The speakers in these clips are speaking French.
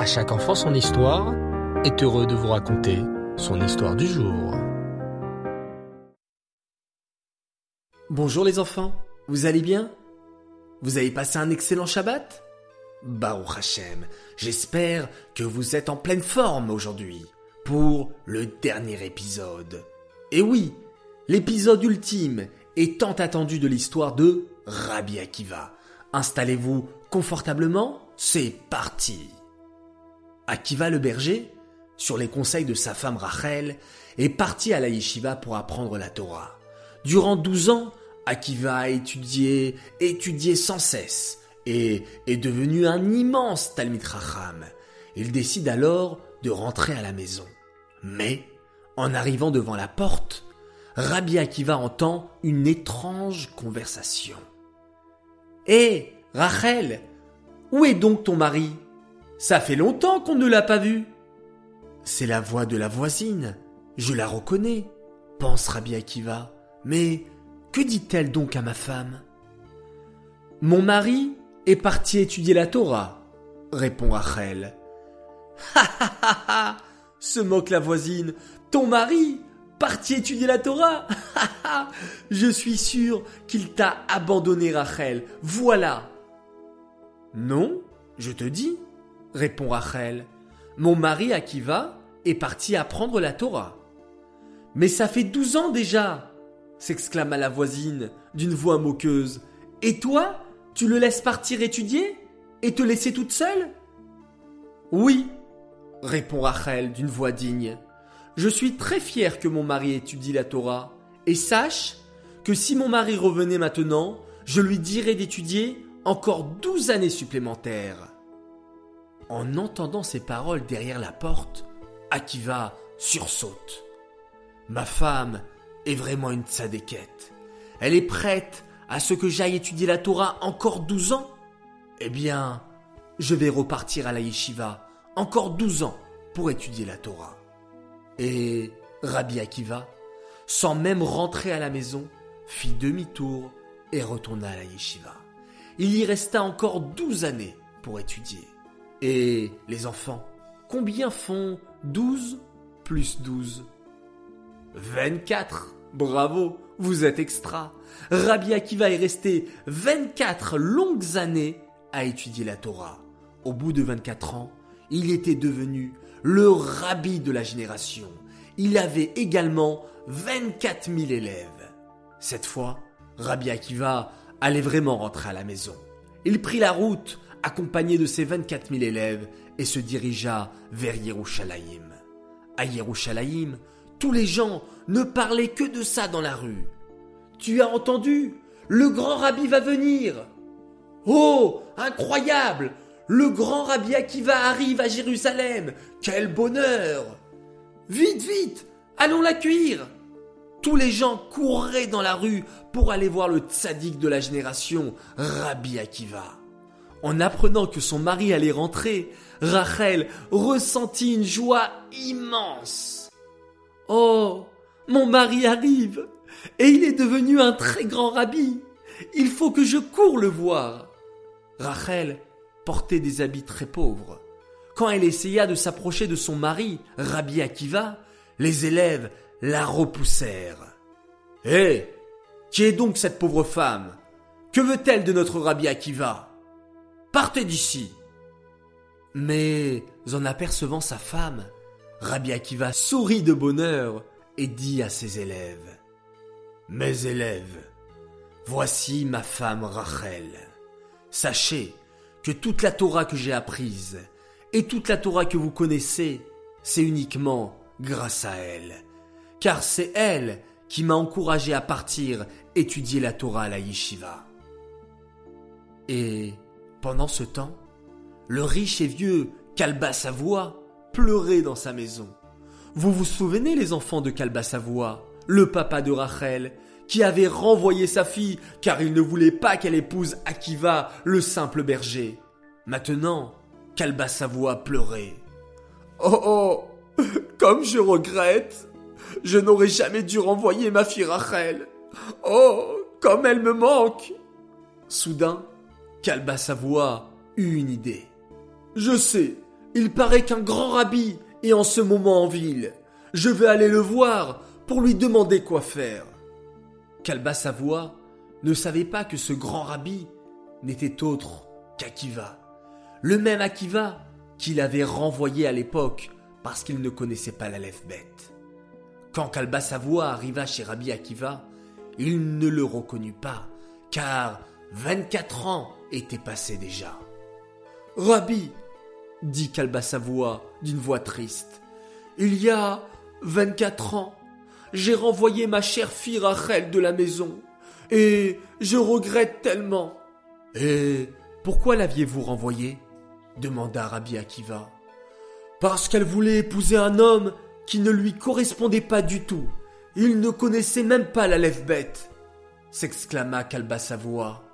À chaque enfant son histoire est heureux de vous raconter son histoire du jour. Bonjour les enfants, vous allez bien? Vous avez passé un excellent Shabbat? Baruch Hashem, j'espère que vous êtes en pleine forme aujourd'hui pour le dernier épisode. Et oui, l'épisode ultime et tant attendu de l'histoire de Rabbi Akiva. Installez-vous confortablement, c'est parti. Akiva le berger, sur les conseils de sa femme Rachel, est parti à la yeshiva pour apprendre la Torah. Durant douze ans, Akiva a étudié, étudié sans cesse, et est devenu un immense Talmid Racham. Il décide alors de rentrer à la maison. Mais, en arrivant devant la porte, Rabbi Akiva entend une étrange conversation. Hé, Rachel, où est donc ton mari? Ça fait longtemps qu'on ne l'a pas vu. C'est la voix de la voisine. Je la reconnais, pense Rabbi Akiva. Mais que dit-elle donc à ma femme? Mon mari est parti étudier la Torah, répond Rachel. Ha ha ha ha se moque la voisine. Ton mari parti étudier la Torah? Je suis sûr qu'il t'a abandonné, Rachel. Voilà. Non, je te dis, répond Rachel. Mon mari Akiva est parti apprendre la Torah. Mais ça fait douze ans déjà s'exclama la voisine d'une voix moqueuse. Et toi, tu le laisses partir étudier et te laisser toute seule? Oui, répond Rachel d'une voix digne. Je suis très fier que mon mari étudie la Torah, et sache que si mon mari revenait maintenant, je lui dirais d'étudier encore douze années supplémentaires. En entendant ces paroles derrière la porte, Akiva sursaute. Ma femme est vraiment une tzadékette. Elle est prête à ce que j'aille étudier la Torah encore douze ans? Eh bien, je vais repartir à la yeshiva encore douze ans pour étudier la Torah. Et Rabbi Akiva, sans même rentrer à la maison, fit demi-tour et retourna à la yeshiva. Il y resta encore douze années pour étudier. Et les enfants, combien font douze plus douze? Vingt-quatre Bravo, vous êtes extra. Rabbi Akiva est resté 24 longues années à étudier la Torah. Au bout de 24 ans, il était devenu le rabbi de la génération. Il avait également 24 000 élèves. Cette fois, Rabbi Akiva allait vraiment rentrer à la maison. Il prit la route, accompagné de ses 24 000 élèves, et se dirigea vers Yerushalayim. À Yerushalayim, tous les gens ne parlaient que de ça dans la rue. Tu as entendu? Le grand rabbi va venir Oh! Incroyable! Le grand rabbi Akiva arrive à Jérusalem! Quel bonheur Vite, vite! Allons l'accueillir! Tous les gens couraient dans la rue pour aller voir le tzaddik de la génération, Rabbi Akiva. En apprenant que son mari allait rentrer, Rachel ressentit une joie immense. Oh, mon mari arrive, et il est devenu un très grand rabbi. Il faut que je cours le voir. Rachel portait des habits très pauvres. Quand elle essaya de s'approcher de son mari, Rabbi Akiva, les élèves la repoussèrent. Hé, qui est donc cette pauvre femme? Que veut-elle de notre Rabbi Akiva? Partez d'ici. Mais en apercevant sa femme, Rabbi Akiva sourit de bonheur et dit à ses élèves Mes élèves, voici ma femme Rachel. Sachez que toute la Torah que j'ai apprise et toute la Torah que vous connaissez, c'est uniquement grâce à elle. Car c'est elle qui m'a encouragé à partir étudier la Torah à la yeshiva. Et pendant ce temps, le riche et vieux Kalba Savoie pleurer dans sa maison. Vous vous souvenez les enfants de Kalba Savoie, le papa de Rachel, qui avait renvoyé sa fille car il ne voulait pas qu'elle épouse Akiva, le simple berger. Maintenant, Kalba Savoie pleurait. Oh oh, comme je regrette. Je n'aurais jamais dû renvoyer ma fille Rachel. Oh, comme elle me manque. Soudain, Kalba Savoie eut une idée. Je sais, Il paraît qu'un grand rabbi est en ce moment en ville. Je vais aller le voir pour lui demander quoi faire. Kalba Savoie ne savait pas que ce grand rabbi n'était autre qu'Akiva. Le même Akiva qu'il avait renvoyé à l'époque parce qu'il ne connaissait pas la lèvre bête. Quand Kalba Savoie arriva chez Rabbi Akiva, il ne le reconnut pas, car 24 ans étaient passés déjà. Rabbi, dit Kalba Savoie d'une voix triste, il y a 24 ans, j'ai renvoyé ma chère fille Rachel de la maison, et je regrette tellement. Et pourquoi l'aviez-vous renvoyée? demanda Rabbi Akiva. Parce qu'elle voulait épouser un homme qui ne lui correspondait pas du tout. Il ne connaissait même pas la lèvre bête, s'exclama Kalba Savoie.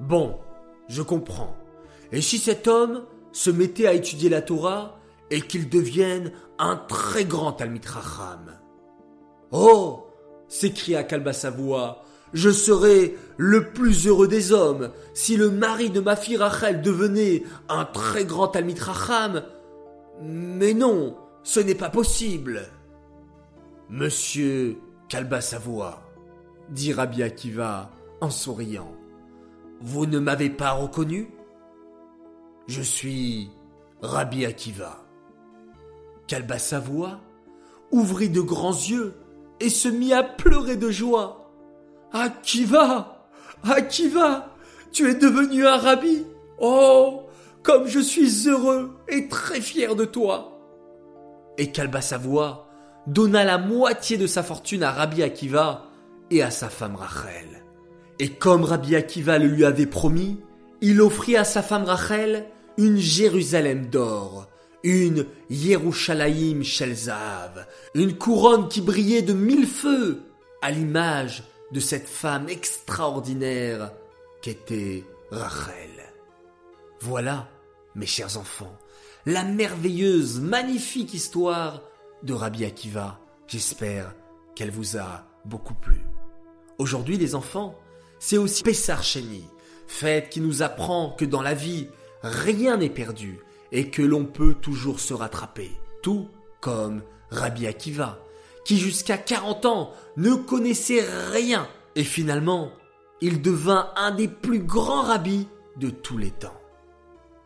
Bon, je comprends. Et si cet homme se mettait à étudier la Torah et qu'il devienne un très grand Talmid Oh s'écria Kalba Savoie, je serais le plus heureux des hommes si le mari de ma fille Rachel devenait un très grand Talmid. Mais non, ce n'est pas possible. Monsieur Kalba Savoie, dit Rabbi Akiva en souriant, vous ne m'avez pas reconnu? Je suis Rabbi Akiva. Kalba Savoie ouvrit de grands yeux et se mit à pleurer de joie. Akiva Akiva Tu es devenu un rabbi Oh Comme je suis heureux et très fier de toi Et Kalba Savoie donna la moitié de sa fortune à Rabbi Akiva et à sa femme Rachel. Et comme Rabbi Akiva le lui avait promis, il offrit à sa femme Rachel une Jérusalem d'or, une Yerushalayim Shelzav, une couronne qui brillait de mille feux, à l'image de cette femme extraordinaire qu'était Rachel. Voilà, mes chers enfants, la merveilleuse, magnifique histoire de Rabbi Akiva. J'espère qu'elle vous a beaucoup plu. Aujourd'hui, les enfants, c'est aussi Pessar Sheni, fête qui nous apprend que dans la vie, rien n'est perdu et que l'on peut toujours se rattraper, tout comme Rabbi Akiva, qui jusqu'à 40 ans ne connaissait rien et finalement, il devint un des plus grands rabbis de tous les temps.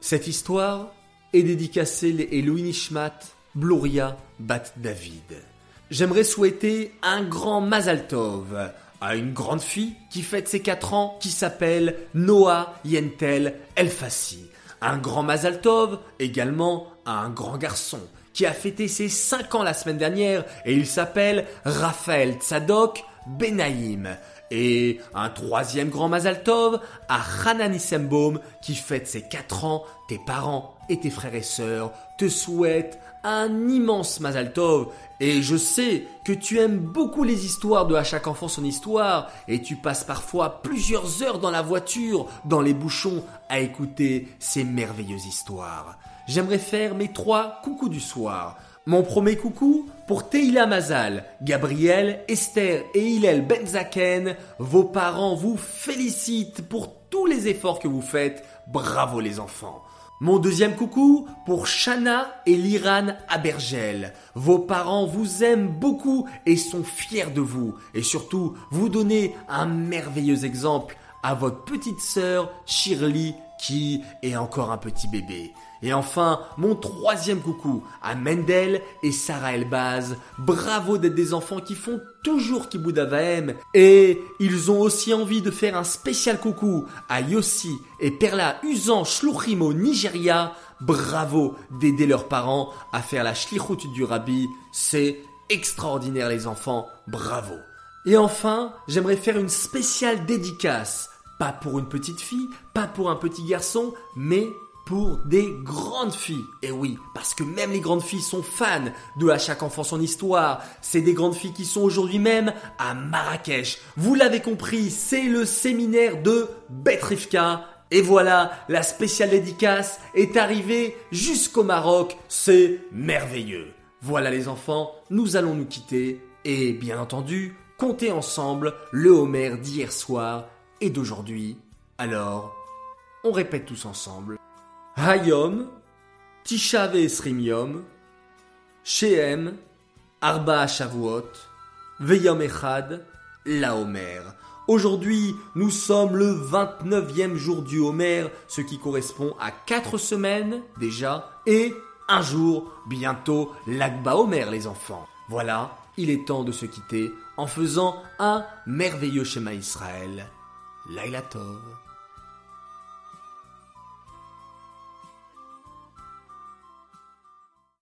Cette histoire est dédicacée à Louis Nishmat Bluria Bat David. J'aimerais souhaiter un grand Mazal Tov à une grande fille qui fête ses 4 ans qui s'appelle Noah Yentel Elfassi. Un grand Mazal Tov également à un grand garçon qui a fêté ses 5 ans la semaine dernière et il s'appelle Raphaël Tzadok Benaïm. Et un troisième grand Mazal Tov à Hanani Sembaum qui fête ses 4 ans. Tes parents et tes frères et sœurs te souhaitent un immense Mazal Tov. Et je sais que tu aimes beaucoup les histoires de À chaque enfant son histoire et tu passes parfois plusieurs heures dans la voiture, dans les bouchons, à écouter ces merveilleuses histoires j'aimerais faire mes trois coucous du soir. Mon premier coucou pour Teila Mazal, Gabriel, Esther et Hillel Benzaken. Vos parents vous félicitent pour tous les efforts que vous faites. Bravo les enfants. Mon deuxième coucou pour Shana et Liran Abergel. Vos parents vous aiment beaucoup et sont fiers de vous. Et surtout, vous donnez un merveilleux exemple à votre petite sœur Shirley qui est encore un petit bébé. Et enfin, mon troisième coucou à Mendel et Sarah Elbaz. Bravo d'être des enfants qui font toujours Kiboud Et ils ont aussi envie de faire un spécial coucou à Yossi et Perla Usan Shluchim Nigeria. Bravo d'aider leurs parents à faire la shlichut du rabbi. C'est extraordinaire les enfants. Bravo. Et enfin, j'aimerais faire une spéciale dédicace. Pas pour une petite fille, pas pour un petit garçon, mais pour des grandes filles. Et oui, parce que même les grandes filles sont fans de À chaque enfant son histoire. C'est des grandes filles qui sont aujourd'hui même à Marrakech. Vous l'avez compris, c'est le séminaire de Betrifka. Et voilà, la spéciale dédicace est arrivée jusqu'au Maroc. C'est merveilleux. Voilà les enfants, nous allons nous quitter et bien entendu, compter ensemble le Homer d'hier soir et d'aujourd'hui. Alors, on répète tous ensemble. Hayom Tisha Ve'esrim Yom, Shehem, Arba Shavuot, Veyom Echad, la Homer. Aujourd'hui, nous sommes le 29e jour du Homer, ce qui correspond à 4 semaines déjà, et un jour, bientôt, l'Akba Homer les enfants. Voilà, il est temps de se quitter en faisant un merveilleux schéma Israël. Laila Tov.